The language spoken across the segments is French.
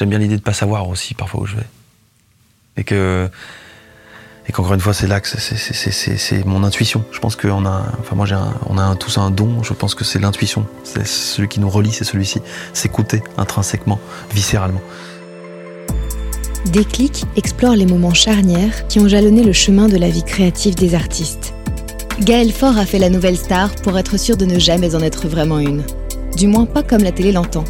J'aime bien l'idée de pas savoir aussi parfois où je vais. Et que et qu'encore une fois, c'est là que c'est mon intuition. Je pense qu'on a, enfin moi j'ai on a tous un don. Je pense que c'est l'intuition. C'est celui qui nous relie, c'est celui-ci. S'écouter intrinsèquement, viscéralement. Déclic explore les moments charnières qui ont jalonné le chemin de la vie créative des artistes. Gaël Faure a fait la nouvelle star pour être sûr de ne jamais en être vraiment une. Du moins pas comme la télé l'entend.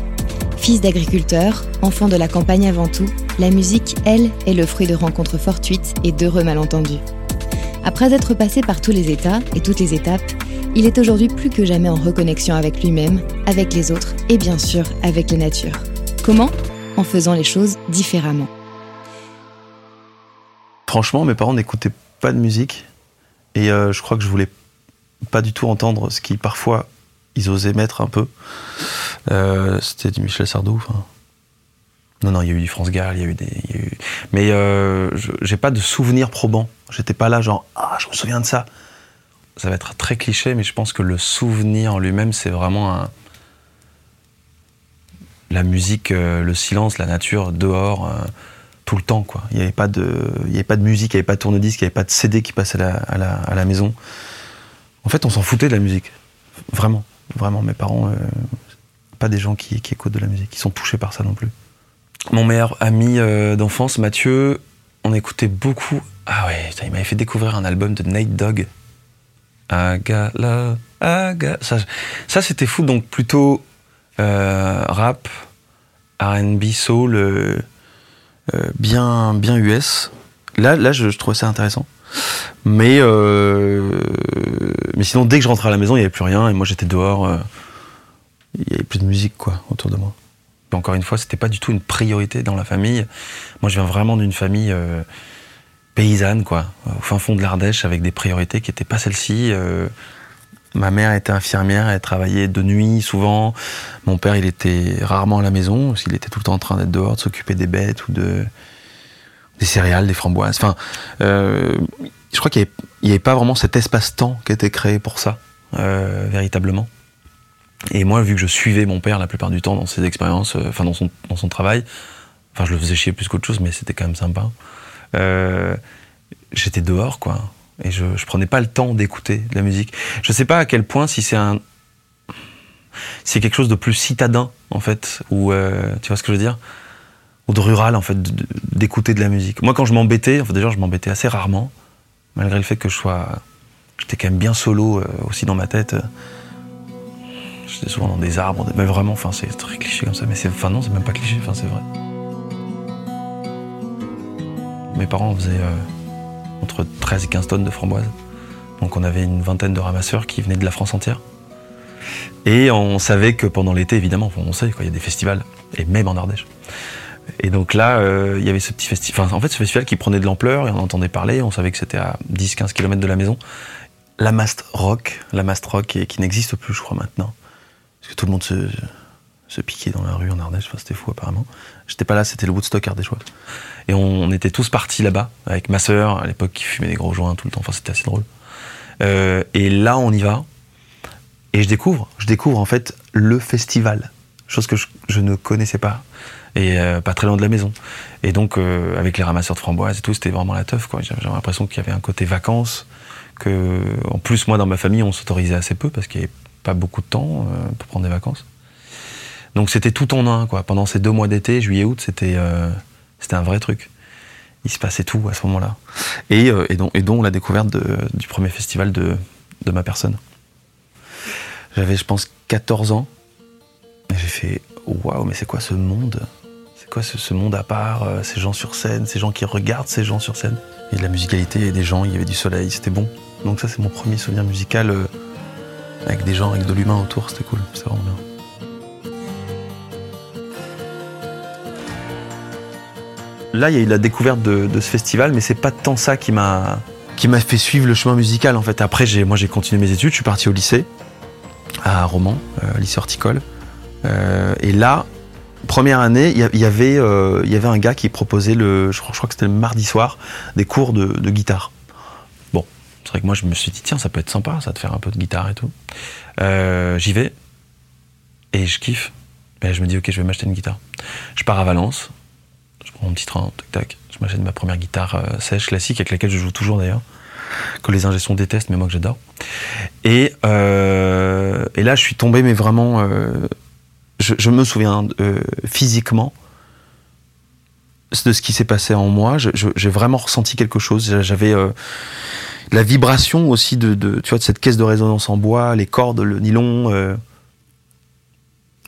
Fils d'agriculteur, enfant de la campagne avant tout, la musique, elle, est le fruit de rencontres fortuites et d'heureux malentendus. Après être passé par tous les états et toutes les étapes, il est aujourd'hui plus que jamais en reconnexion avec lui-même, avec les autres et bien sûr avec la nature. Comment? En faisant les choses différemment. Franchement, mes parents n'écoutaient pas de musique et euh, je crois que je voulais pas du tout entendre ce qui parfois ils osaient mettre un peu. Euh, c'était du Michel Sardou. Non, non, il y a eu du France Gall, il y a eu des. Mais euh, j'ai pas de souvenirs probants. J'étais pas là, genre, ah, je me souviens de ça. Ça va être très cliché, mais je pense que le souvenir en lui-même, c'est vraiment. La musique, euh, le silence, la nature, dehors, tout le temps, quoi. Il n'y avait, pas de... avait pas de musique, il n'y avait pas de tourne-disque, il n'y avait pas de CD qui passait à la, maison. En fait, on s'en foutait de la musique. Vraiment, vraiment. Mes parents, pas des gens qui, écoutent de la musique, qui sont touchés par ça non plus. Mon meilleur ami euh, d'enfance, Mathieu, on écoutait beaucoup. Ah ouais, il m'avait fait découvrir un album de Nate Dogg. Agala, aga. Ça, ça c'était fou, donc plutôt euh, rap, RB, soul, euh, bien, bien US. Là, là je, trouvais ça intéressant. Mais, mais sinon, dès que je rentrais à la maison, il n'y avait plus rien et moi j'étais dehors. Il n'y avait plus de musique quoi, autour de moi encore une fois, c'était pas du tout une priorité dans la famille. Moi, je viens vraiment d'une famille euh, paysanne, quoi, au fin fond de l'Ardèche, avec des priorités qui n'étaient pas celles-ci. Euh, ma mère était infirmière, elle travaillait de nuit souvent. Mon père, il était rarement à la maison, parce qu'il était tout le temps en train d'être dehors, de s'occuper des bêtes ou de des céréales, des framboises. Enfin, euh, je crois qu'il n'y avait, pas vraiment cet espace-temps qui était créé pour ça, véritablement. Et moi, vu que je suivais mon père la plupart du temps dans ses expériences, euh, enfin dans son, dans son travail, enfin je le faisais chier plus qu'autre chose, mais c'était quand même sympa. Euh, j'étais dehors, quoi. Et je, je prenais pas le temps d'écouter de la musique. Je sais pas à quel point si c'est un. C'est quelque chose de plus citadin, en fait, ou. Euh, tu vois ce que je veux dire? De rural, en fait, d'écouter de la musique. Moi, quand je m'embêtais, enfin, déjà, je m'embêtais assez rarement, malgré le fait que je sois. J'étais quand même bien solo aussi dans ma tête. J'étais souvent dans des arbres, mais vraiment, enfin, c'est très cliché comme ça. Mais c'est, enfin non, c'est même pas cliché, enfin c'est vrai. Mes parents faisaient euh, entre 13 et 15 tonnes de framboises. Donc on avait une vingtaine de ramasseurs qui venaient de la France entière. Et on savait que pendant l'été, évidemment, on sait, il y a des festivals, et même en Ardèche. Et donc là, euh, il y avait ce petit festival, en fait, ce festival qui prenait de l'ampleur, et on entendait parler, on savait que c'était à 10-15 km de la maison. La Mast Rock, la Mast Rock, qui, n'existe plus, je crois, maintenant parce que tout le monde se, piquait dans la rue en Ardèche, c'était fou apparemment. J'étais pas là, c'était le Woodstock ardéchois. Et on, était tous partis là-bas, avec ma sœur, à l'époque, qui fumait des gros joints tout le temps, enfin c'était assez drôle. Euh, et là, on y va, et je découvre, je découvre en fait le festival, chose que je, ne connaissais pas, et euh, pas très loin de la maison. Et donc, euh, avec les ramasseurs de framboises et tout, c'était vraiment la teuf. J'avais l'impression qu'il y avait un côté vacances, que, en plus, moi, dans ma famille, on s'autorisait assez peu, parce qu'il y avait pas beaucoup de temps euh, pour prendre des vacances. Donc c'était tout en un, quoi. Pendant ces deux mois d'été, juillet-août, c'était un vrai truc. Il se passait tout à ce moment-là. Et, donc, la découverte du premier festival de, de ma personne. J'avais, je pense, 14 ans. J'ai fait Waouh, mais c'est quoi ce monde? C'est quoi ce, monde à part Ces gens sur scène, ces gens qui regardent ces gens sur scène? Et de la musicalité, et des gens, il y avait du soleil, c'était bon. Donc ça, c'est mon premier souvenir musical avec des gens, avec de l'humain autour, c'était cool, c'est vraiment bien. Là, il y a eu la découverte de, ce festival, mais c'est pas tant ça qui m'a qui m'a fait suivre le chemin musical en fait. Après, j'ai moi j'ai continué mes études, je suis parti au lycée à Romans, euh, lycée horticole, euh, et là, première année, il y, avait euh, il y avait un gars qui proposait le, je crois, je que c'était le mardi soir, des cours de, guitare. C'est vrai que moi, je me suis dit, tiens, ça peut être sympa, ça, de faire un peu de guitare et tout. Euh, j'y vais et je kiffe. Et je me dis, ok, je vais m'acheter une guitare. Je pars à Valence mon petit train, tac tac. Je m'achète ma première guitare euh, sèche, classique, avec laquelle je joue toujours d'ailleurs, que les ingénieurs détestent, mais moi que j'adore. Et, là, je suis tombé, mais vraiment, je, me souviens euh, physiquement de ce qui s'est passé en moi. J'ai vraiment ressenti quelque chose. J'avais euh, la vibration aussi de, tu vois, cette caisse de résonance en bois, les cordes, le nylon. euh.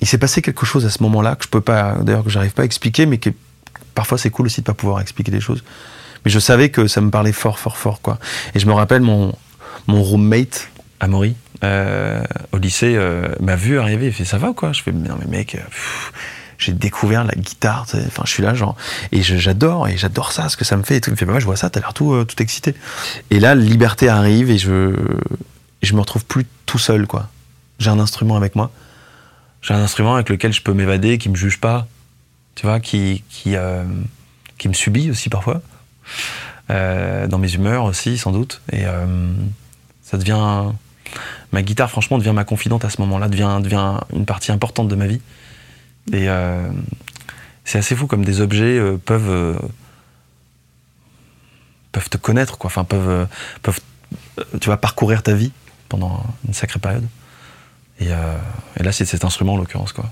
Il s'est passé quelque chose à ce moment-là que je peux pas, d'ailleurs que j'arrive pas à expliquer, mais que parfois c'est cool aussi de pas pouvoir expliquer des choses. Mais je savais que ça me parlait fort, fort, fort, quoi. Et je me rappelle mon mon roommate, Amaury, euh, au lycée, euh, m'a vu arriver. Il fait ça va ou quoi? Je fais non mais mec. euh, j'ai découvert la guitare, enfin je suis là genre et j'adore et j'adore ça ce que ça me fait et tout. Il me fait bah je vois ça, t'as l'air tout tout excité. Et là liberté arrive et je je me retrouve plus tout seul quoi. J'ai un instrument avec moi. J'ai un instrument avec lequel je peux m'évader, qui me juge pas, tu vois, qui qui qui me subit aussi parfois dans mes humeurs aussi sans doute et ça devient ma guitare franchement devient ma confidente à ce moment-là devient une partie importante de ma vie. Et euh, c'est assez fou comme des objets euh, peuvent euh, peuvent te connaître quoi. Enfin peuvent peuvent tu vas parcourir ta vie pendant une sacrée période. Et, et là c'est cet instrument en l'occurrence quoi.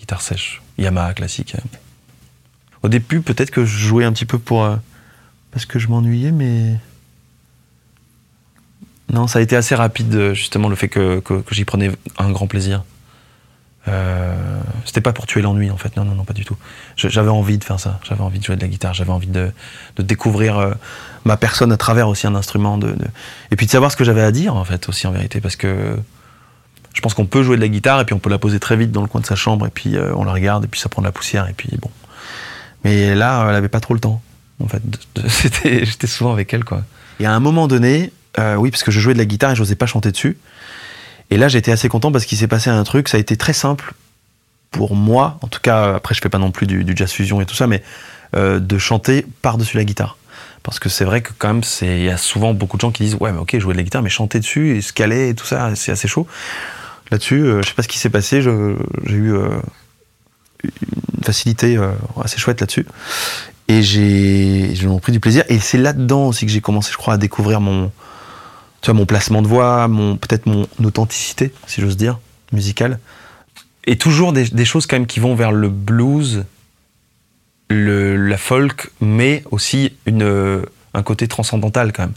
Guitare sèche Yamaha classique. Au début peut-être que je jouais un petit peu pour parce que je m'ennuyais mais non ça a été assez rapide euh, justement le fait que, que, j'y prenais un grand plaisir euh, c'était pas pour tuer l'ennui en fait, non, non, non, pas du tout. J'avais envie de faire ça, j'avais envie de jouer de la guitare, j'avais envie de, de découvrir euh, ma personne à travers aussi un instrument, de, et puis de savoir ce que j'avais à dire en fait aussi en vérité, parce que je pense qu'on peut jouer de la guitare et puis on peut la poser très vite dans le coin de sa chambre et puis euh, on la regarde et puis ça prend de la poussière et puis bon. Mais là, elle avait pas trop le temps en fait. J'étais souvent avec elle quoi. Et à un moment donné, euh, oui, parce que je jouais de la guitare et j'osais pas chanter dessus. Et là, j'étais assez content parce qu'il s'est passé un truc, ça a été très simple pour moi, en tout cas, après je fais pas non plus du, jazz fusion et tout ça, mais euh, de chanter par-dessus la guitare. Parce que c'est vrai que quand même, il y a souvent beaucoup de gens qui disent ouais, mais ok, jouer de la guitare, mais chanter dessus et se caler et tout ça, c'est assez chaud. Là-dessus, euh, je sais pas ce qui s'est passé, je- j'ai eu euh, une facilité assez chouette là-dessus. Et j'ai pris du plaisir. Et c'est là-dedans aussi que j'ai commencé, je crois, à découvrir mon, tu vois, mon placement de voix, mon, peut-être mon authenticité, si j'ose dire, musicale. Et toujours des, choses quand même qui vont vers le blues, le, la folk, mais aussi une, un côté transcendantal quand même.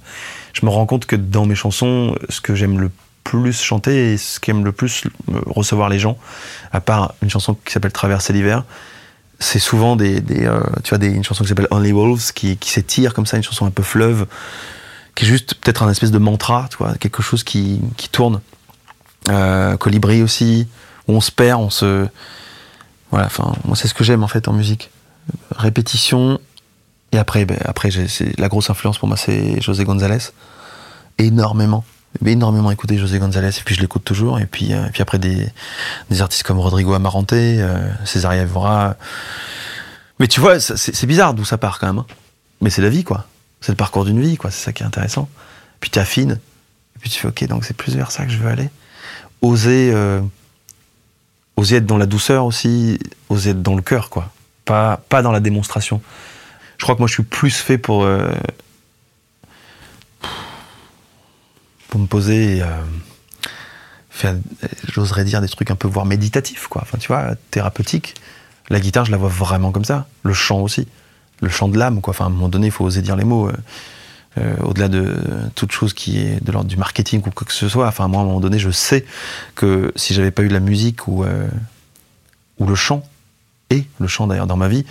Je me rends compte que dans mes chansons, ce que j'aime le plus chanter et ce qu'aime le plus recevoir les gens, à part une chanson qui s'appelle Traverser l'hiver, c'est souvent des, des, euh, tu vois, des, une chanson qui s'appelle Only Wolves qui, qui s'étire comme ça, une chanson un peu fleuve, qui est juste peut-être un espèce de mantra, tu vois, quelque chose qui, qui tourne. Euh, Colibri aussi, où on se perd, on se. Voilà, enfin, moi c'est ce que j'aime en fait en musique. Répétition, et après, ben, après la grosse influence pour moi, c'est José González. Énormément, énormément écouté José González, et puis je l'écoute toujours. Et puis, euh, puis après, des, des artistes comme Rodrigo Amarante, euh, Césaria Evora. Mais tu vois, c'est bizarre d'où ça part quand même. hein. Mais c'est la vie, quoi. C'est le parcours d'une vie, quoi. C'est ça qui est intéressant. Puis tu affines. Et puis tu fais, ok, donc c'est plus vers ça que je veux aller. Oser, euh, oser être dans la douceur aussi, oser être dans le cœur, quoi. Pas, pas dans la démonstration. Je crois que moi, je suis plus fait pour, euh, pour me poser euh, j'oserais dire, des trucs un peu, voire méditatifs, quoi. Enfin, tu vois, thérapeutiques. La guitare, je la vois vraiment comme ça. Le chant aussi. Le chant de l'âme, quoi. Enfin, à un moment donné, il faut oser dire les mots. euh, euh, au-delà de toute chose qui est de l'ordre du marketing ou quoi que ce soit. Enfin, moi, à un moment donné, je sais que si j'avais pas eu la musique ou, euh, ou le chant, et le chant d'ailleurs dans ma vie,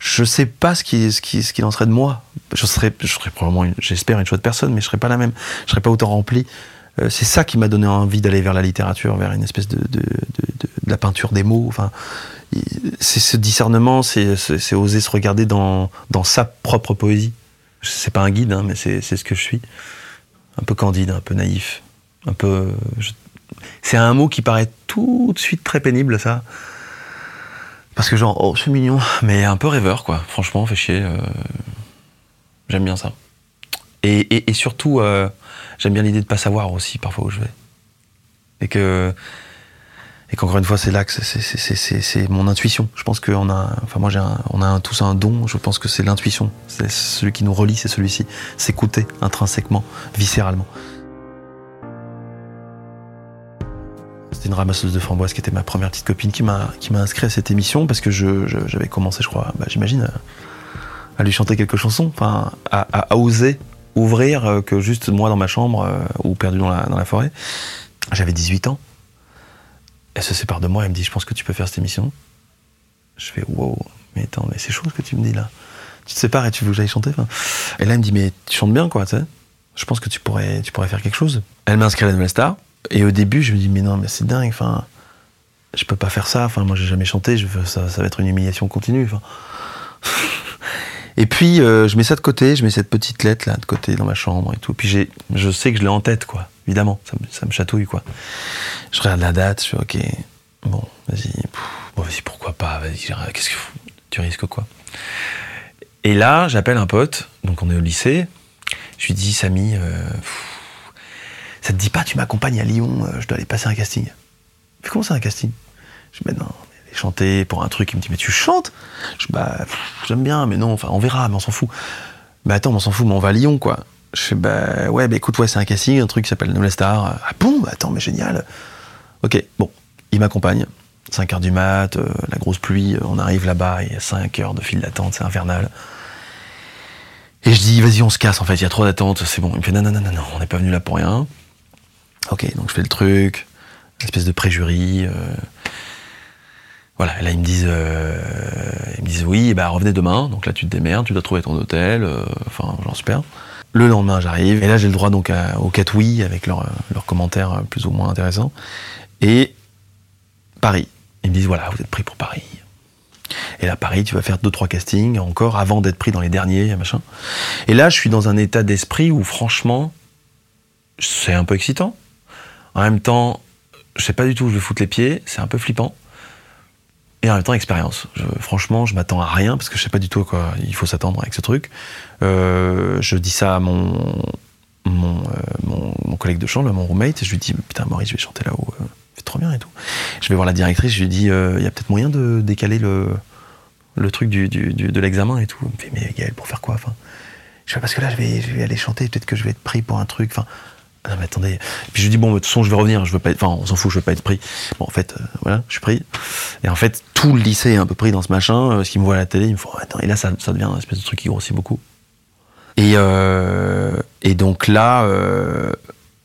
je sais pas ce qui, ce qui, ce qu'il en serait de moi. Je serais, je serais probablement, j'espère, une chouette personne, mais je serais pas la même. Je serais pas autant rempli. C'est ça qui m'a donné envie d'aller vers la littérature, vers une espèce de, de, de, de- de la peinture des mots. C'est ce discernement, c'est, oser se regarder dans, sa propre poésie. C'est pas un guide, hein, mais c'est, ce que je suis. Un peu candide, un peu naïf, un peu. C'est un mot qui paraît tout de suite très pénible, ça. Parce que genre, oh, c'est mignon, mais un peu rêveur, quoi. Franchement, fait chier. euh, J'aime bien ça. Et, surtout, euh, j'aime bien l'idée de pas savoir aussi parfois où je vais. Et que, Et qu'encore une fois, c'est là que c'est mon intuition. Je pense qu'on a, enfin moi j'ai on a tous un don. Je pense que c'est l'intuition. C'est celui qui nous relie, c'est celui-ci. S'écouter intrinsèquement, viscéralement. C'était une ramasseuse de framboises qui était ma première petite copine qui m'a inscrit à cette émission parce que j'avais commencé, je crois, bah, j'imagine, à, lui chanter quelques chansons, enfin à, oser ouvrir euh, que juste moi dans ma chambre euh, ou perdu dans la forêt. J'avais 18 ans. Elle se sépare de moi, elle me dit Je pense que tu peux faire cette émission. Je fais Wow, mais attends, mais c'est chaud ce que tu me dis là. Tu te sépares et tu veux que j'aille chanter Et là, elle me dit Mais tu chantes bien, quoi, tu sais. Je pense que tu pourrais, tu pourrais faire quelque chose. Elle m'inscrit à la Nouvelle Star. Et au début, je me dis Mais non, mais c'est dingue, enfin. Je peux pas faire ça. Enfin, moi, j'ai jamais chanté. Je ça, ça va être une humiliation continue. Et puis, euh, je mets ça de côté, je mets cette petite lettre là de côté dans ma chambre et tout. Puis je sais que je l'ai en tête, quoi. Évidemment, ça me, chatouille, quoi. Je regarde la date, je fais ok, bon, vas-y, bon, vas-y, pourquoi pas, vas-y, qu'est-ce que tu risques quoi Et là, j'appelle un pote, donc on est au lycée. Je lui dis, Samy, euh, ça te dit pas, tu m'accompagnes à Lyon, euh, je dois aller passer un casting. Mais comment c'est un casting? Je dis, non, chanter pour un truc. Il me dit, mais tu chantes? Je bah, j'aime bien, mais non, enfin, on verra, mais on s'en fout. Mais attends, on s'en fout, mais on va à Lyon, quoi. Je fais, bah, ouais, bah écoute, ouais, c'est un casting, un truc qui s'appelle Nouvelle Star. Ah bon? Bah, Attends, mais génial. Ok, bon, il m'accompagne. 5 heures du mat, euh, la grosse pluie, euh, on arrive là-bas, il y a 5 heures de file d'attente, c'est infernal. Et je dis, vas-y, on se casse, en fait, il y a trop d'attente, c'est bon. Il me fait, non, non, non, non, on n'est pas venu là pour rien. Ok, donc je fais le truc, espèce de préjury. Euh, voilà, là ils me disent, euh, ils me disent oui, bah revenez demain. Donc là tu te démerdes, tu dois trouver ton hôtel. Enfin, j'en super. Le lendemain j'arrive et là j'ai le droit donc au 4 oui avec leurs leur commentaires plus ou moins intéressants. Et Paris, ils me disent voilà, vous êtes pris pour Paris. Et là, Paris, tu vas faire deux trois castings encore avant d'être pris dans les derniers, machin. Et là, je suis dans un état d'esprit où, franchement, c'est un peu excitant. En même temps, je sais pas du tout où je vais foutre les pieds. C'est un peu flippant et en même temps expérience. franchement, je m'attends à rien parce que je sais pas du tout à quoi il faut s'attendre avec ce truc. Euh, je dis ça à mon mon, euh, mon, collègue de chambre, mon roommate, et je lui dis putain Maurice, je vais chanter là-haut, euh, c'est trop bien et tout. Je vais voir la directrice, je lui dis il y a peut-être moyen de décaler le le truc du, du, de l'examen et tout. Il me fait mais Gaël pour faire quoi enfin, Je fais parce que là je vais je vais aller chanter, peut-être que je vais être pris pour un truc. Enfin ah mais attendez. Puis je dis bon de toute façon je vais revenir, je veux pas enfin on s'en fout, je veux pas être pris. Bon en fait euh, voilà, je suis pris. Et en fait tout le lycée est un peu pris dans ce machin, parce qu'il me voit à la télé, il me faut attends et là ça, devient un espèce de truc qui grossit beaucoup. Et euh, et donc là euh,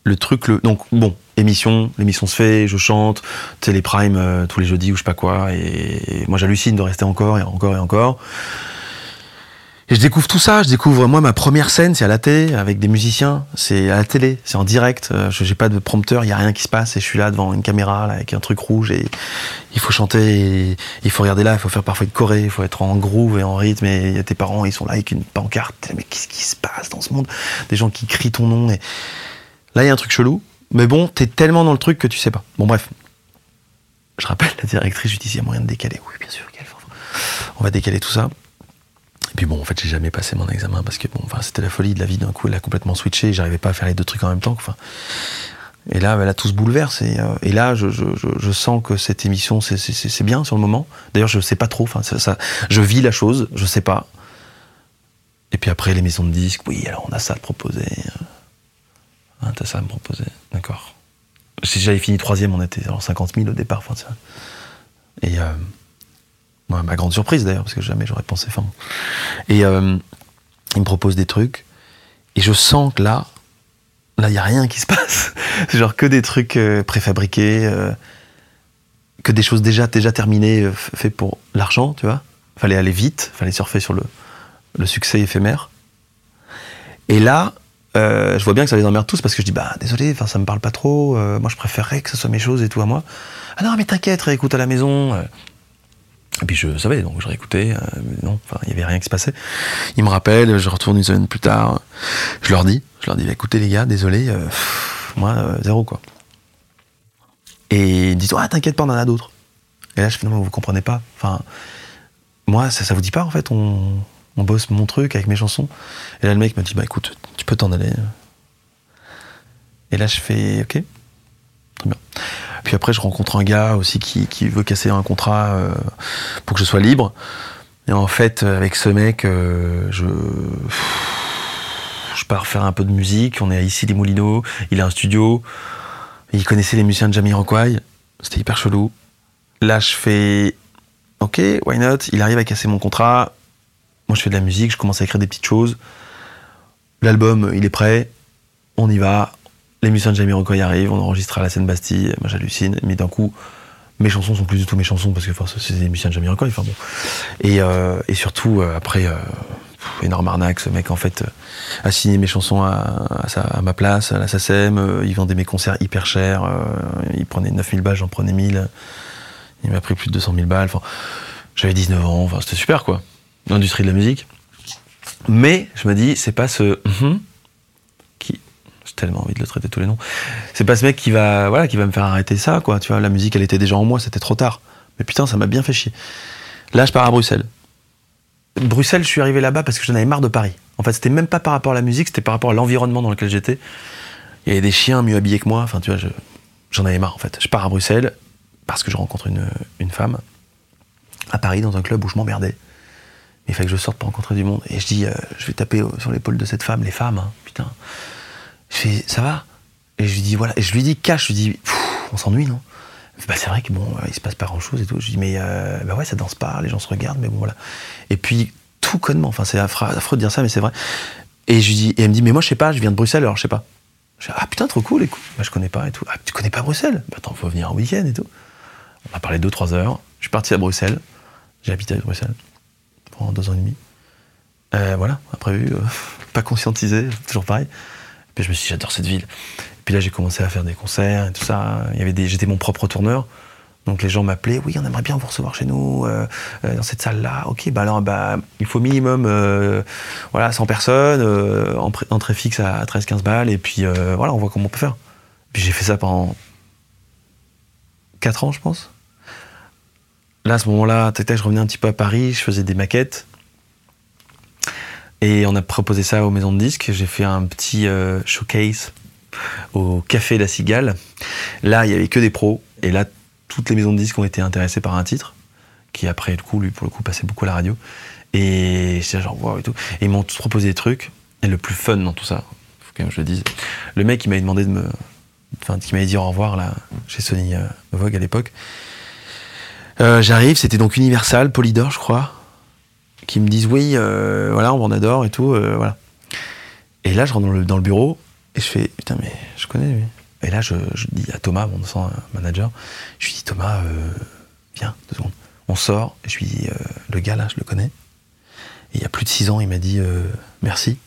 le truc le donc bon émission, l'émission se fait, je chante, télé prime euh, tous les jeudis ou je sais pas quoi et, et moi j'hallucine de rester encore et encore et encore. Et je découvre tout ça, je découvre moi ma première scène, c'est à la télé avec des musiciens, c'est à la télé, c'est en direct, euh, je j'ai pas de prompteur, il y a rien qui se passe. Et je suis là devant une caméra avec un truc rouge. Et il faut chanter, il faut regarder là, il faut faire parfois une choré, il faut être en groove et en rythme. Et y a tes parents, ils sont là avec une pancarte, mais qu'est-ce qui se passe dans ce monde? Des gens qui crient ton nom. Et là il y a un truc chelou, mais bon, t'es tellement dans le truc que tu sais pas. Bon bref, je rappelle la directrice, je lui dis il y a moyen de décaler, oui bien sûr, on va décaler tout ça. Et puis bon, en fait, j'ai jamais passé mon examen parce que bon, enfin, c'était la folie de la vie. D'un coup, elle a complètement switché. J'arrivais pas à faire les deux trucs en même temps. Enfin, et là, elle a tout se bouleverse. Et, euh, et là, je, sens que cette émission, c'est bien sur le moment. D'ailleurs, je sais pas trop. Enfin, ça, je vis la chose. Je sais pas. Et puis après, les maisons de disques. Oui, alors on a ça à te proposer. Hein, T'as ça à me proposer. D'accord. Si j'avais fini troisième, on était alors 50 000 au départ. Enfin. Et euh, ma grande surprise d'ailleurs, parce que jamais j'aurais pensé. Enfin, et euh, il me propose des trucs, et je sens que là, là, il n'y a rien qui se passe. C'est genre que des trucs euh, préfabriqués, euh, que des choses déjà, terminées, faites pour l'argent, tu vois. Fallait aller vite, fallait surfer sur le, succès éphémère. Et là, je vois bien que ça les emmerde tous parce que je dis bah désolé, enfin ça me parle pas trop. moi je préférerais que ce soit mes choses et tout à moi. Ah non mais t'inquiète, réécoute à la maison. Et puis je savais, donc je réécoutais, euh, non, il y avait rien qui se passait. Ils me rappellent, je retourne une semaine plus tard, je leur dis, je leur dis, bah, écoutez les gars, désolé, euh, moi, euh, zéro quoi. Et ils disent, ah t'inquiète pas, on en a d'autres. Et là je fais, non, vous comprenez pas. Enfin, moi, ça, ça vous dit pas en fait, on, on bosse mon truc avec mes chansons. Et là le mec me dit, bah écoute, tu peux t'en aller. Et là je fais, ok, très bien. Puis après, je rencontre un gars aussi qui, veut casser un contrat euh, pour que je sois libre. Et en fait, avec ce mec, euh, je, pars faire un peu de musique. On est ici les Moulineaux. Il a un studio. Il connaissait les musiciens de Jamiroquai. C'était hyper chelou. Là, je fais OK, why not? Il arrive à casser mon contrat. Moi, je fais de la musique. Je commence à écrire des petites choses. L'album, il est prêt. On y va. Les musiciens de Jamiroquai arrivent. On enregistre à la scène Bastille. Moi, j'hallucine. Mais d'un coup, mes chansons sont plus du tout mes chansons parce que c'est des musiciens de Jamiroquai. Enfin bon. Et, euh, surtout, euh, après. Euh, énorme arnaque, ce mec en fait a signé mes chansons à, ma place, à la SACEM, il vendait mes concerts hyper chers, il prenait 9000 balles, j'en prenais 1000, il m'a pris plus de 200 000 balles, enfin, j'avais 19 ans, c'était super quoi, l'industrie de la musique. Mais je me dis, c'est pas ce j'ai tellement envie de le traiter tous les noms, c'est pas ce mec qui va, voilà, qui va me faire arrêter ça quoi, tu vois, la musique elle était déjà en moi, c'était trop tard. Mais putain, ça m'a bien fait chier. Là, je pars à Bruxelles. Bruxelles, je suis arrivé là-bas parce que j'en avais marre de Paris. En fait, c'était même pas par rapport à la musique, c'était par rapport à l'environnement dans lequel j'étais. Il y avait des chiens mieux habillés que moi. Enfin, tu vois, je- j'en avais marre en fait. Je pars à Bruxelles parce que je rencontre une, femme à Paris dans un club où je m'emmerdais. Il fallait que je sorte pour rencontrer du monde. Et je dis, euh, je vais taper sur l'épaule de cette femme, les femmes, hein, putain. Je fais, ça va? Et je lui dis, voilà. Et je lui dis, cash, je lui dis, on s'ennuie, non? Bah, c'est vrai que bon, il se passe pas grand chose et tout. Je lui dis, mais euh, bah ouais, ça danse pas, les gens se regardent, mais bon, voilà. Et puis, tout connement, enfin, c'est affreux, de dire ça, mais c'est vrai. Et je lui dis, et elle me dit, mais moi, je sais pas, je viens de Bruxelles, alors je sais pas. Je dis, ah putain, trop cool, écoute. Bah, je connais pas et tout. Ah, tu connais pas Bruxelles? Bah, attends, faut venir en week-end et tout. On a parlé 2-3 heures. Je suis parti à Bruxelles. J'ai habité à Bruxelles pendant deux ans et demi. Euh, voilà, imprévu, euh, pas conscientisé, toujours pareil. Puis je me suis dit, j'adore cette ville. Et puis là, j'ai commencé à faire des concerts et tout ça. Il avait des, j'étais mon propre tourneur. Donc les gens m'appelaient, oui, on aimerait bien vous recevoir chez nous, euh, euh, dans cette salle-là. Ok, bah alors, bah, il faut minimum euh, voilà, 100 personnes, euh, entrée, fixe à 13-15 balles, et puis voilà, on voit comment on peut faire. Puis j'ai fait ça pendant 4 ans, je pense. Là, à ce moment-là, je revenais un petit peu à Paris, je faisais des maquettes. Et on a proposé ça aux maisons de disques. J'ai fait un petit euh, showcase au Café La Cigale. Là, il y avait que des pros. Et là, toutes les maisons de disques ont été intéressées par un titre, qui après, le coup, lui, pour le coup, passait beaucoup à la radio. Et j'étais genre, wow et tout. Et ils m'ont tous proposé des trucs. Et le plus fun dans tout ça, faut quand même que je le dise, le mec, il m'avait demandé de me. Enfin, qui m'avait dit au revoir, là, chez Sony euh, Vogue à l'époque. Euh, J'arrive, c'était donc Universal, Polydor, je crois qui me disent oui, euh, voilà, on adore et tout, euh, voilà. Et là, je rentre dans le, bureau et je fais putain, mais je connais lui. Et là, je, dis à Thomas, mon ancien manager, je lui dis Thomas, euh, viens, deux secondes. On sort et je lui dis le gars là, je le connais. Et il y a plus de six ans, il m'a dit merci.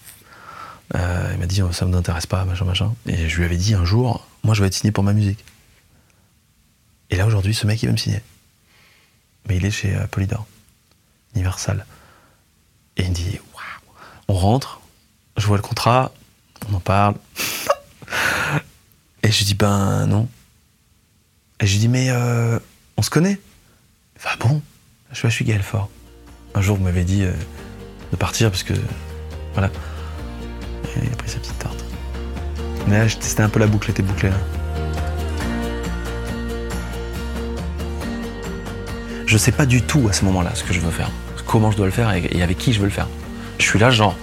Il m'a dit ça ne m'intéresse pas, machin, machin. Et je lui avais dit un jour, moi, je vais être signé pour ma musique. Et là, aujourd'hui, ce mec, il va me signer. Mais il est chez Polydor, Universal. Et il me dit, waouh, on rentre, je vois le contrat, on en parle. Et je dis, ben non. Et je lui dis, mais euh, on se connaît fait, ah bon? Je suis Gaël Fort. Un jour, vous m'avez dit euh, de partir parce que. Voilà. Et il a pris sa petite tarte. Mais là, c'était un peu la boucle, était bouclée là. Je sais pas du tout à ce moment-là ce que je veux faire, comment je dois le faire et, avec qui je veux le faire. Je suis là, genre,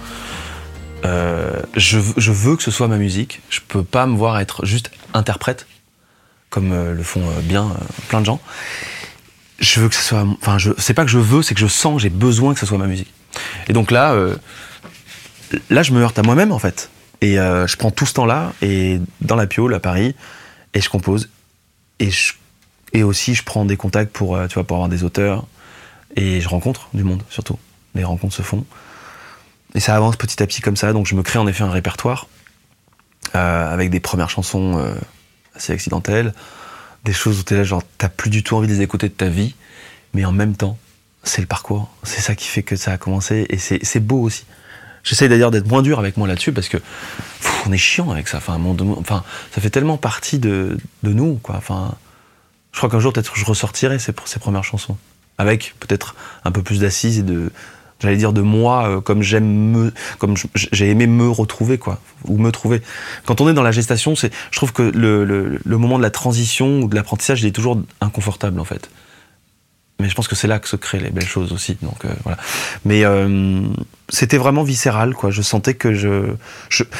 euh, je, je veux que ce soit ma musique. Je peux pas me voir être juste interprète, comme euh, le font euh, bien plein de gens. Je veux que ce soit, enfin, je, c'est pas que je veux, c'est que je sens, j'ai besoin que ce soit ma musique. Et donc là, là, je me heurte à moi-même en fait. Et je prends tout ce temps-là et dans la piole à Paris et je compose et je et aussi, je prends des contacts pour, tu vois, pour avoir des auteurs. Et je rencontre du monde, surtout. Les rencontres se font. Et ça avance petit à petit comme ça. Donc je me crée en effet un répertoire euh, avec des premières chansons euh, assez accidentelles. Des choses où tu es là, genre, t'as plus du tout envie de les écouter de ta vie. Mais en même temps, c'est le parcours. C'est ça qui fait que ça a commencé. Et c'est beau aussi. J'essaye d'ailleurs d'être moins dur avec moi là-dessus parce que on est chiant avec ça. Enfin, donné- enfin, ça fait tellement partie de, de nous, quoi. Enfin, je crois qu'un jour, peut-être, je ressortirai ces, ces premières chansons. Avec peut-être un peu plus d'assises et de. j'allais dire de moi euh, comme j'aime me, comme j'ai aimé me retrouver quoi, ou me trouver. Quand on est dans la gestation, c'est, je trouve que le, le, moment de la transition ou de l'apprentissage, il est toujours inconfortable en fait. Mais je pense que c'est là que se créent les belles choses aussi. Donc euh, voilà. Mais euh, c'était vraiment viscéral quoi. Je sentais que je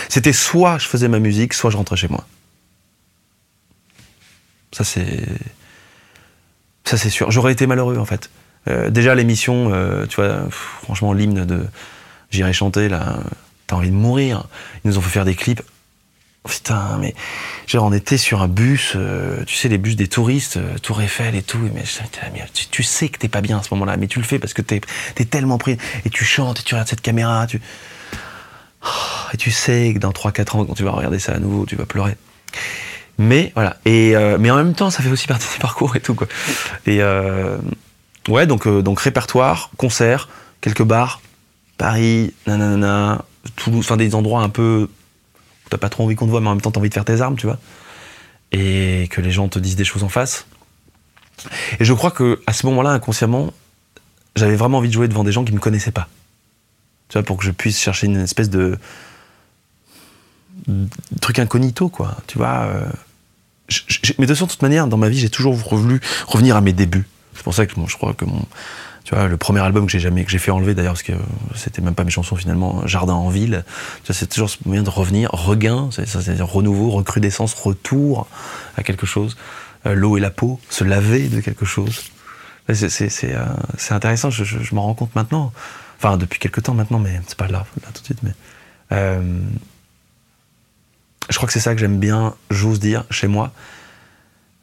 c'était soit je faisais ma musique, soit je rentrais chez moi. Ça c'est, ça c'est sûr. J'aurais été malheureux en fait. Euh, déjà l'émission, euh, tu vois, franchement l'hymne de J'irai chanter là, t'as envie de mourir. Ils nous ont fait faire des clips. Putain, mais genre on était sur un bus, euh, tu sais les bus des touristes, Tour Eiffel et tout. Mais tu, tu sais que t'es pas bien à ce moment-là, mais tu le fais parce que t'es es tellement pris et tu chantes et tu regardes cette caméra, tu et tu sais que dans 3-4 ans quand tu vas regarder ça à nouveau, tu vas pleurer. Mais voilà. Et mais en même temps, ça fait aussi partie du parcours et tout quoi. Et Ouais, donc, euh, donc répertoire, concert, quelques bars, Paris, nanana, Toulouse, enfin des endroits un peu où t'as pas trop envie qu'on te voit, mais en même temps t'as envie de faire tes armes, tu vois. Et que les gens te disent des choses en face. Et je crois que à ce moment-là, inconsciemment, j'avais vraiment envie de jouer devant des gens qui me connaissaient pas. Tu vois, pour que je puisse chercher une espèce de, truc incognito, quoi. Tu vois. Mais de toute manière, dans ma vie, j'ai toujours voulu revenir à mes débuts. C'est pour ça que je crois que le premier album que j'ai jamais, que j'ai fait enlever d'ailleurs, parce que c'était même pas mes chansons finalement, Jardin en ville, c'est toujours ce moyen de revenir, regain, c'est-à-dire renouveau, recrudescence, retour à quelque chose, euh, l'eau et la peau, se laver de quelque chose. C'est euh, intéressant, je, je, m'en rends compte maintenant, enfin depuis quelques temps maintenant, mais c'est pas là, là tout de suite, mais. Euh, je crois que c'est ça que j'aime bien, j'ose dire, chez moi,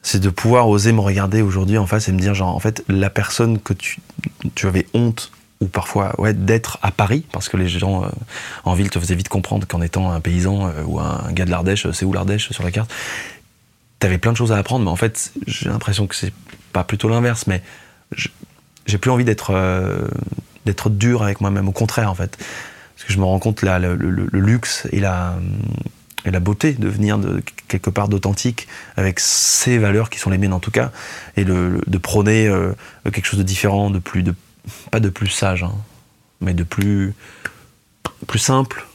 c'est de pouvoir oser me regarder aujourd'hui en face et me dire genre en fait la personne que tu, avais honte ou parfois ouais d'être à Paris parce que les gens euh, en ville te faisaient vite comprendre qu'en étant un paysan euh, ou un gars de l'Ardèche c'est où l'Ardèche sur la carte t'avais plein de choses à apprendre mais en fait j'ai l'impression que c'est pas plutôt l'inverse mais j'ai plus envie d'être euh, d'être dur avec moi-même au contraire en fait. Parce que je me rends compte là le luxe et la et la beauté de venir de quelque part d'authentique avec ses valeurs qui sont les miennes en tout cas et de prôner euh, quelque chose de différent de plus de pas de plus sage hein, mais de plus plus simple.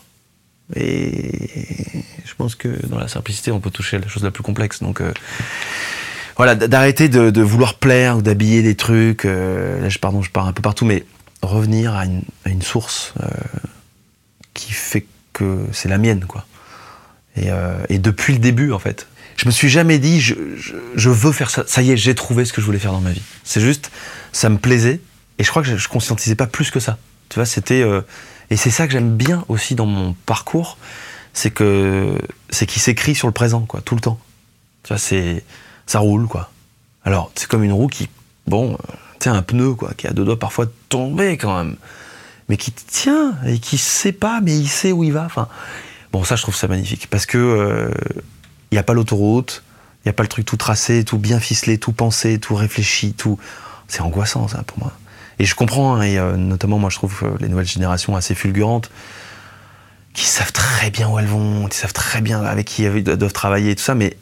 Et je pense que dans la simplicité on peut toucher la chose la plus complexe. Donc euh, voilà d'arrêter de, vouloir plaire ou d'habiller des trucs euh, là je pardon je pars un peu partout mais revenir à une, à une source qui fait que c'est la mienne quoi euh, et, depuis le début, en fait, je me suis jamais dit, je, veux faire ça. Ça y est, j'ai trouvé ce que je voulais faire dans ma vie. C'est juste, ça me plaisait. Et je crois que je, je conscientisais pas plus que ça. Tu vois, c'était. Euh, et c'est ça que j'aime bien aussi dans mon parcours, c'est que c'est qu'il s'écrit sur le présent, quoi, tout le temps. Vois, c'est ça roule, quoi. Alors, c'est comme une roue qui, bon, euh, sais, un pneu, quoi, qui a deux doigts parfois de tomber quand même, mais qui tient et qui sait pas, mais il sait où il va. Enfin, Bon, ça, je trouve ça magnifique parce que il euh, n'y a pas l'autoroute, il n'y a pas le truc tout tracé, tout bien ficelé, tout pensé, tout réfléchi, tout. C'est angoissant, ça, pour moi. Et je comprends, hein, et euh, notamment, moi, je trouve euh, les nouvelles générations assez fulgurantes, qui savent très bien où elles vont, qui savent très bien avec qui elles doivent travailler et tout ça, mais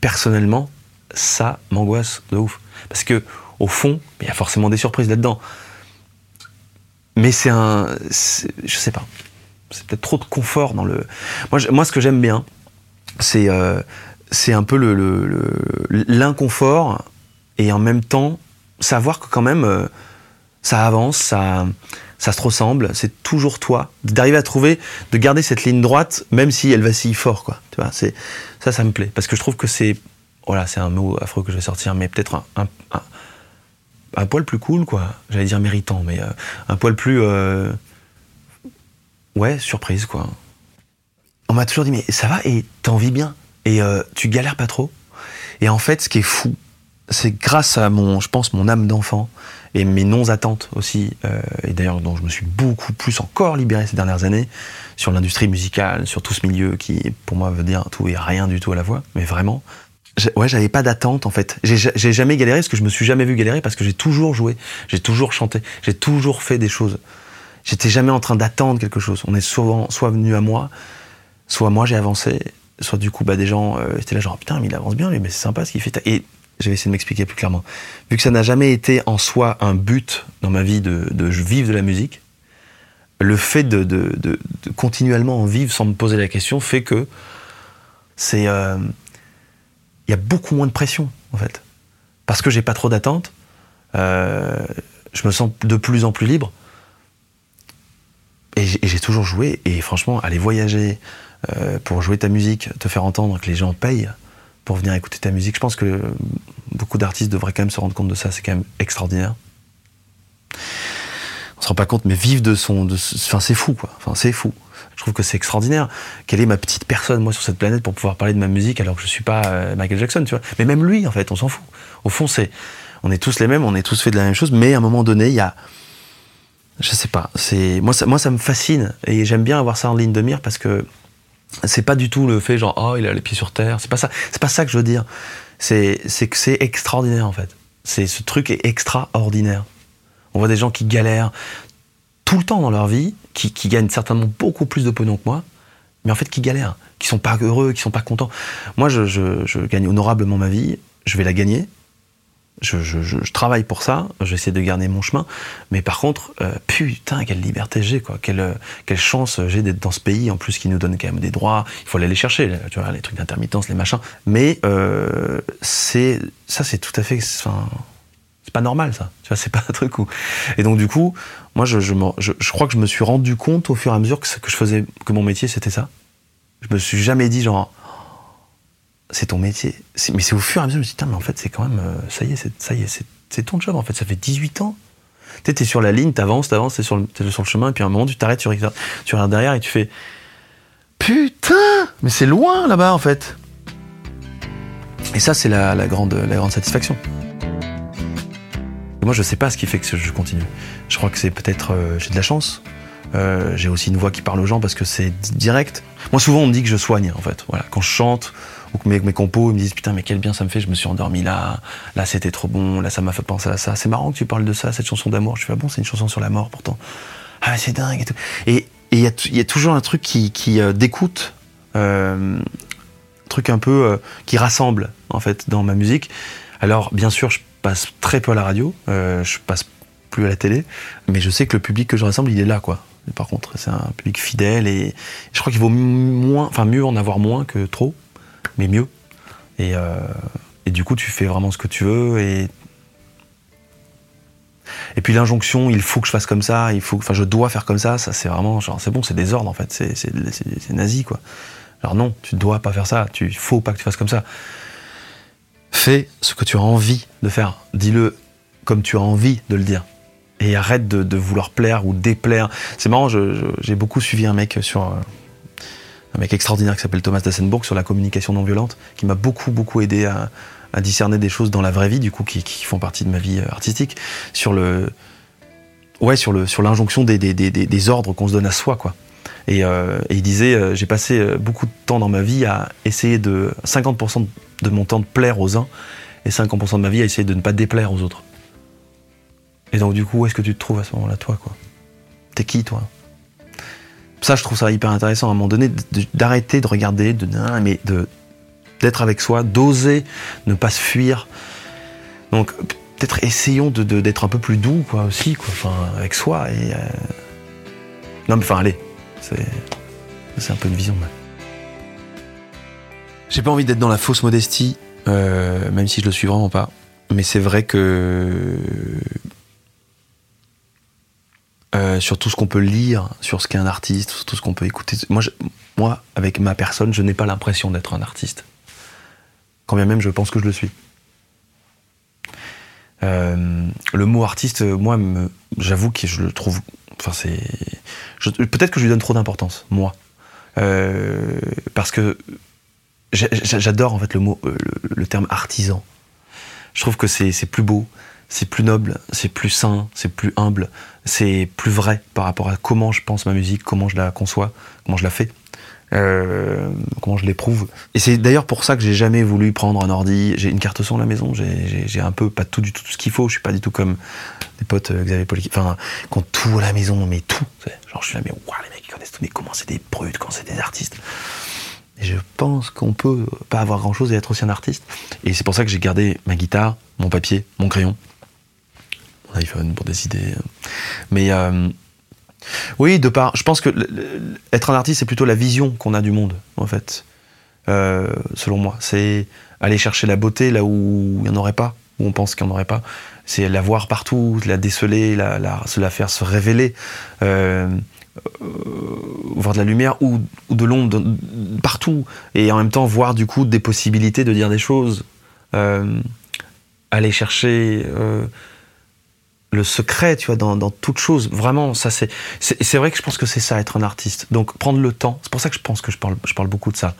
personnellement, ça m'angoisse de ouf. Parce que, au fond, il y a forcément des surprises là-dedans. Mais c'est un. Je sais pas c'est peut-être trop de confort dans le. Moi, moi ce que j'aime bien, c'est euh, un peu l'inconfort le, et en même temps savoir que quand même euh, ça avance, ça, ça se ressemble, c'est toujours toi. D'arriver à trouver, de garder cette ligne droite, même si elle vacille fort, quoi. Tu vois, ça, ça me plaît parce que je trouve que c'est voilà, c'est un mot affreux que je vais sortir, mais peut-être un, un, poil plus cool, quoi. J'allais dire méritant, mais euh, un poil plus ouais, surprise, quoi. On m'a toujours dit, mais ça va et t'en vis bien et euh, tu galères pas trop. Et en fait, ce qui est fou, c'est grâce à mon, je pense, mon âme d'enfant et mes non-attentes aussi, euh, et d'ailleurs dont je me suis beaucoup plus encore libéré ces dernières années sur l'industrie musicale, sur tout ce milieu qui, pour moi, veut dire tout et rien du tout à la fois, mais vraiment. Ouais, j'avais pas d'attente en fait. J'ai jamais galéré parce que je me suis jamais vu galérer parce que j'ai toujours joué, j'ai toujours chanté, j'ai toujours fait des choses j'étais jamais en train d'attendre quelque chose. On est souvent soit venu à moi, soit moi j'ai avancé, soit du coup bah, des gens euh, étaient là genre putain mais il avance bien lui, mais c'est sympa ce qu'il fait. Et j'avais essayé de m'expliquer plus clairement. Vu que ça n'a jamais été en soi un but dans ma vie de, vivre de la musique, le fait de continuellement en vivre sans me poser la question fait que c'est. euh, Il y a beaucoup moins de pression, en fait. Parce que j'ai pas trop d'attentes, euh, je me sens de plus en plus libre. Et j'ai toujours joué, et franchement, aller voyager euh, pour jouer ta musique, te faire entendre que les gens payent pour venir écouter ta musique, je pense que beaucoup d'artistes devraient quand même se rendre compte de ça, c'est quand même extraordinaire. On se rend pas compte, mais vivre de son. Enfin, c'est fou, quoi. Enfin, c'est fou. Je trouve que c'est extraordinaire. Quelle est ma petite personne, moi, sur cette planète pour pouvoir parler de ma musique alors que je suis pas euh, Michael Jackson, tu vois? Mais même lui, en fait, on s'en fout. Au fond, c'est. On est tous les mêmes, on est tous faits de la même chose, mais à un moment donné, il y a. Je sais pas. Moi, ça, me fascine et j'aime bien avoir ça en ligne de mire parce que c'est pas du tout le fait genre oh il a les pieds sur terre. C'est pas ça. C'est pas ça que je veux dire. C'est c'est que c'est extraordinaire en fait. C'est ce truc est extraordinaire. On voit des gens qui galèrent tout le temps dans leur vie, qui, gagnent certainement beaucoup plus de pognon que moi, mais en fait qui galèrent, qui sont pas heureux, qui sont pas contents. Moi, je gagne honorablement ma vie, je vais la gagner. Je, travaille pour ça, j'essaie de garder mon chemin, mais par contre, euh, putain, quelle liberté j'ai, quoi. Quelle, euh, quelle chance j'ai d'être dans ce pays, en plus qui nous donne quand même des droits. Il faut aller les chercher, tu vois, les trucs d'intermittence, les machins. Mais euh, c'est ça, c'est tout à fait. C'est pas normal ça. Tu vois, c'est pas un truc où. Et donc du coup, moi, je, crois que je me suis rendu compte au fur et à mesure que je faisais, que mon métier c'était ça. Je me suis jamais dit genre, c'est ton métier. Mais c'est au fur et à mesure, je me suis dit, mais en fait, c'est quand même, euh, ça y est, ça y est, c'est, ton job en fait. Ça fait 18 ans. Tu sais, t'es sur la ligne, t'avances, t'avances, t'es sur le, t'es sur le chemin, et puis à un moment, tu t'arrêtes, tu regardes, tu regardes derrière et tu fais, putain, mais c'est loin là-bas en fait. Et ça, c'est la, grande, la grande satisfaction. Moi, je sais pas ce qui fait que je continue. Je crois que c'est peut-être euh, j'ai de la chance. Euh, j'ai aussi une voix qui parle aux gens parce que c'est di- direct. Moi, souvent, on me dit que je soigne, en fait. Voilà, quand je chante que mes, compos, ils me disent putain, mais quel bien ça me fait. Je me suis endormi là. Là, c'était trop bon. Là, ça m'a fait penser à ça. C'est marrant que tu parles de ça, cette chanson d'amour. Je fais ah bon, c'est une chanson sur la mort, pourtant. Ah, c'est dingue et tout. Et il y, a toujours un truc qui, euh, d'écoute, euh, un truc un peu euh, qui rassemble en fait dans ma musique. Alors, bien sûr, je passe très peu à la radio. euh, je passe plus à la télé, mais je sais que le public que je rassemble, il est là, quoi. Par contre, c'est un public fidèle et je crois qu'il vaut moins, enfin mieux en avoir moins que trop, mais mieux. Et, euh, et du coup, tu fais vraiment ce que tu veux et et puis l'injonction, il faut que je fasse comme ça, il faut, enfin je dois faire comme ça, ça c'est vraiment genre c'est bon, c'est des ordres en fait, c'est nazi quoi. Alors non, tu dois pas faire ça, tu faut pas que tu fasses comme ça. Fais ce que tu as envie de faire, dis-le comme tu as envie de le dire et arrête de, de vouloir plaire ou déplaire. C'est marrant, j'ai beaucoup suivi un mec sur euh, un mec extraordinaire qui s'appelle Thomas Dassenbourg sur la communication non violente, qui m'a beaucoup beaucoup aidé à, discerner des choses dans la vraie vie, du coup, qui, font partie de ma vie euh, artistique, sur le ouais sur le sur l'injonction des, des, des, des- ordres qu'on se donne à soi, quoi. Et, euh, il disait, euh, j'ai passé beaucoup de temps dans ma vie à essayer de 50% de mon temps de plaire aux uns et 50% de ma vie à essayer de ne pas déplaire aux autres. Et donc du coup, où est-ce que tu te trouves à ce moment-là, toi, quoi? T'es qui, toi? Ça, je trouve ça hyper intéressant à un moment donné d'arrêter de regarder, de mais de d'être avec soi, d'oser ne pas se fuir. Donc peut-être essayons de d'être un peu plus doux, quoi, aussi, quoi, enfin, avec soi et euh, non, mais enfin, allez, c'est c'est un peu une vision. J'ai pas envie d'être dans la fausse modestie, euh, même si je le suis vraiment pas. Mais c'est vrai que euh, sur tout ce qu'on peut lire, sur ce qu'est un artiste, sur tout ce qu'on peut écouter. Moi, moi, avec ma personne, je n'ai pas l'impression d'être un artiste. Quand bien même, je pense que je le suis. Euh, le mot artiste, moi, j'avoue que je le trouve. Enfin, c'est. Peut-être que je lui donne trop d'importance, moi. Euh, parce que j'a- j'a- j'adore en fait le mot, le, le terme artisan. Je trouve que c'est plus beau, c'est plus noble, c'est plus sain, c'est plus humble, c'est plus vrai par rapport à comment je pense ma musique, comment je la conçois, comment je la fais. euh, comment je l'éprouve. Et c'est d'ailleurs pour ça que j'ai jamais voulu prendre un ordi. J'ai une carte son à la maison, j'ai- un peu pas tout du tout ce qu'il faut. Je suis pas du tout comme des potes euh, Xavier Paul, enfin, qui ont tout à la maison, mais tout. Genre je suis là, mais waouh, les mecs ils connaissent tout, mais comment c'est des brutes, quand c'est des artistes. Et je pense qu'on peut pas avoir grand chose et être aussi un artiste. Et c'est pour ça que j'ai gardé ma guitare, mon papier, mon crayon, iPhone pour décider. Mais euh, Oui, de part. Je pense que être un artiste, c'est plutôt la vision qu'on a du monde, en fait. Euh, selon moi, c'est aller chercher la beauté là où il n'y en aurait pas, où on pense qu'il n'y en aurait pas. C'est la voir partout, la déceler, la, se la faire se révéler. Euh, voir de la lumière ou, ou de l'ombre partout et en même temps voir du coup des possibilités de dire des choses aller chercher le secret tu vois dans, dans toute chose. Vraiment ça c'est c'est vrai que je pense que c'est ça être un artiste. Donc prendre le temps. C'est pour ça que je pense que je parle je parle beaucoup de ça.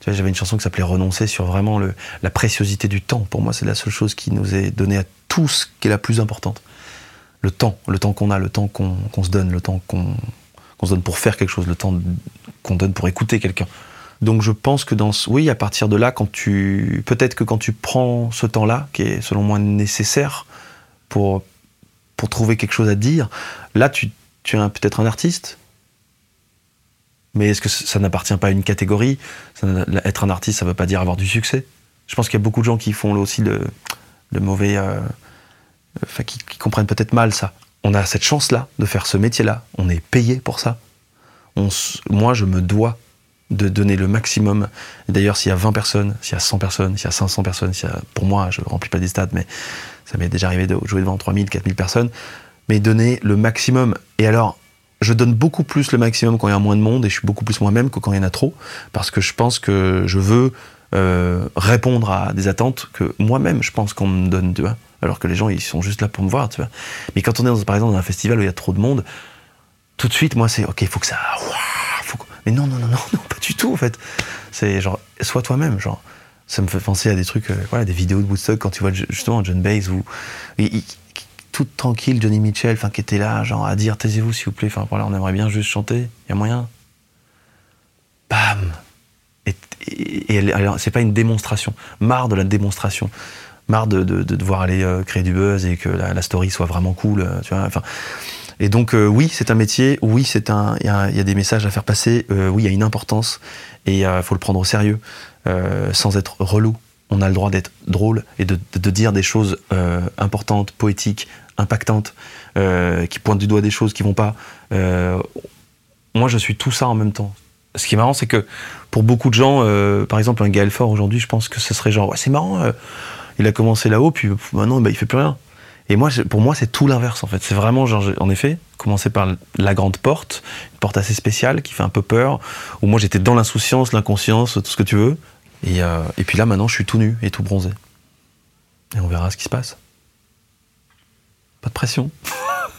Tu vois j'avais une chanson qui s'appelait renoncer sur vraiment le, la préciosité du temps. Pour moi c'est la seule chose qui nous est donnée à tous qui est la plus importante. Le temps. Le temps qu'on a le temps qu'on qu'on se donne le temps qu'on qu'on se donne pour faire quelque chose, le temps qu'on donne pour écouter quelqu'un. Donc je pense que dans ce, oui, à partir de là, quand tu, peut-être que quand tu prends ce temps-là, qui est selon moi nécessaire pour pour trouver quelque chose à dire, là tu, es peut-être un artiste. Mais est-ce que ça n'appartient pas à une catégorie? Ça, Être un artiste, ça ne veut pas dire avoir du succès. Je pense qu'il y a beaucoup de gens qui font aussi le, mauvais, euh, qui, comprennent peut-être mal ça on a cette chance-là de faire ce métier-là. On est payé pour ça. Moi, je me dois de donner le maximum. D'ailleurs, s'il y a 20 personnes, s'il y a 100 personnes, s'il y a 500 personnes, pour moi, je ne remplis pas des stades, mais ça m'est déjà arrivé de jouer devant 3000, 4000 personnes, mais donner le maximum. Et alors, je donne beaucoup plus le maximum quand il y a moins de monde et je suis beaucoup plus moi-même que quand il y en a trop, parce que je pense que je veux euh, répondre à des attentes que moi-même je pense qu'on me donne, tu vois alors que les gens ils sont juste là pour me voir, tu vois. Mais quand on est par exemple dans un festival où il y a trop de monde, tout de suite moi c'est ok, il faut que ça, faut mais non non non non non pas du tout en fait. C'est genre sois toi-même, genre ça me fait penser à des trucs, euh, voilà, des vidéos de Woodstock quand tu vois justement John Baez ou tout tranquille Johnny Mitchell, enfin qui était là, genre à dire taisez-vous s'il vous plaît, enfin voilà, on aimerait bien juste chanter, il y a moyen. Bam. Et, c'est pas une démonstration, marre de la démonstration. Marre de, de, de devoir aller euh, créer du buzz et que la, story soit vraiment cool, euh, et donc euh, oui, c'est un métier, oui, il y, a, des messages à faire passer, oui, il y a une importance. Et il faut le prendre au sérieux, sans être relou. On a le droit d'être drôle et de, dire des choses importantes, poétiques, impactantes, qui pointent du doigt des choses qui vont pas. moi, je suis tout ça en même temps. Ce qui est marrant, c'est que pour beaucoup de gens, par exemple, un Gaël Fort aujourd'hui, je pense que ce serait genre, ouais, c'est marrant il a commencé là-haut, puis maintenant, bah, il fait plus rien. Et moi, pour moi, c'est tout l'inverse en fait. C'est vraiment, en effet, commencer par la grande porte, une porte assez spéciale qui fait un peu peur, où moi j'étais dans l'insouciance, l'inconscience, tout ce que tu veux. Et, euh, et, puis là, maintenant, je suis tout nu et tout bronzé. Et on verra ce qui se passe. Pas de pression.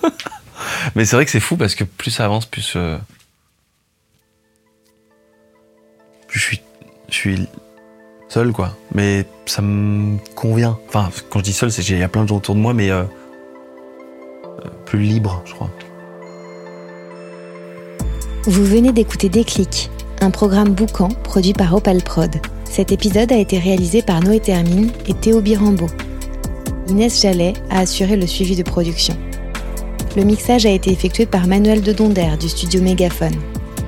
Mais c'est vrai que c'est fou parce que plus ça avance, plus. Euh, plus je suis, je suis seul, quoi. Mais ça me convient. Enfin, quand je dis seul, c'est qu'il y a plein de gens autour de moi, mais euh, euh, plus libre, je crois. Vous venez d'écouter Déclic, un programme boucan produit par Opal Prod. Cet épisode a été réalisé par Noé Termine et Théo Birambeau. Inès Jallet a assuré le suivi de production. Le mixage a été effectué par Manuel de Donder du studio Mégaphone.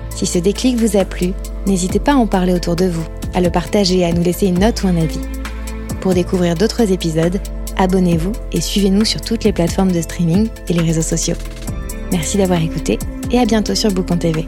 Si ce déclic vous a plu, n'hésitez pas à en parler autour de vous à le partager et à nous laisser une note ou un avis. Pour découvrir d'autres épisodes, abonnez-vous et suivez-nous sur toutes les plateformes de streaming et les réseaux sociaux. Merci d'avoir écouté et à bientôt sur Boucan TV.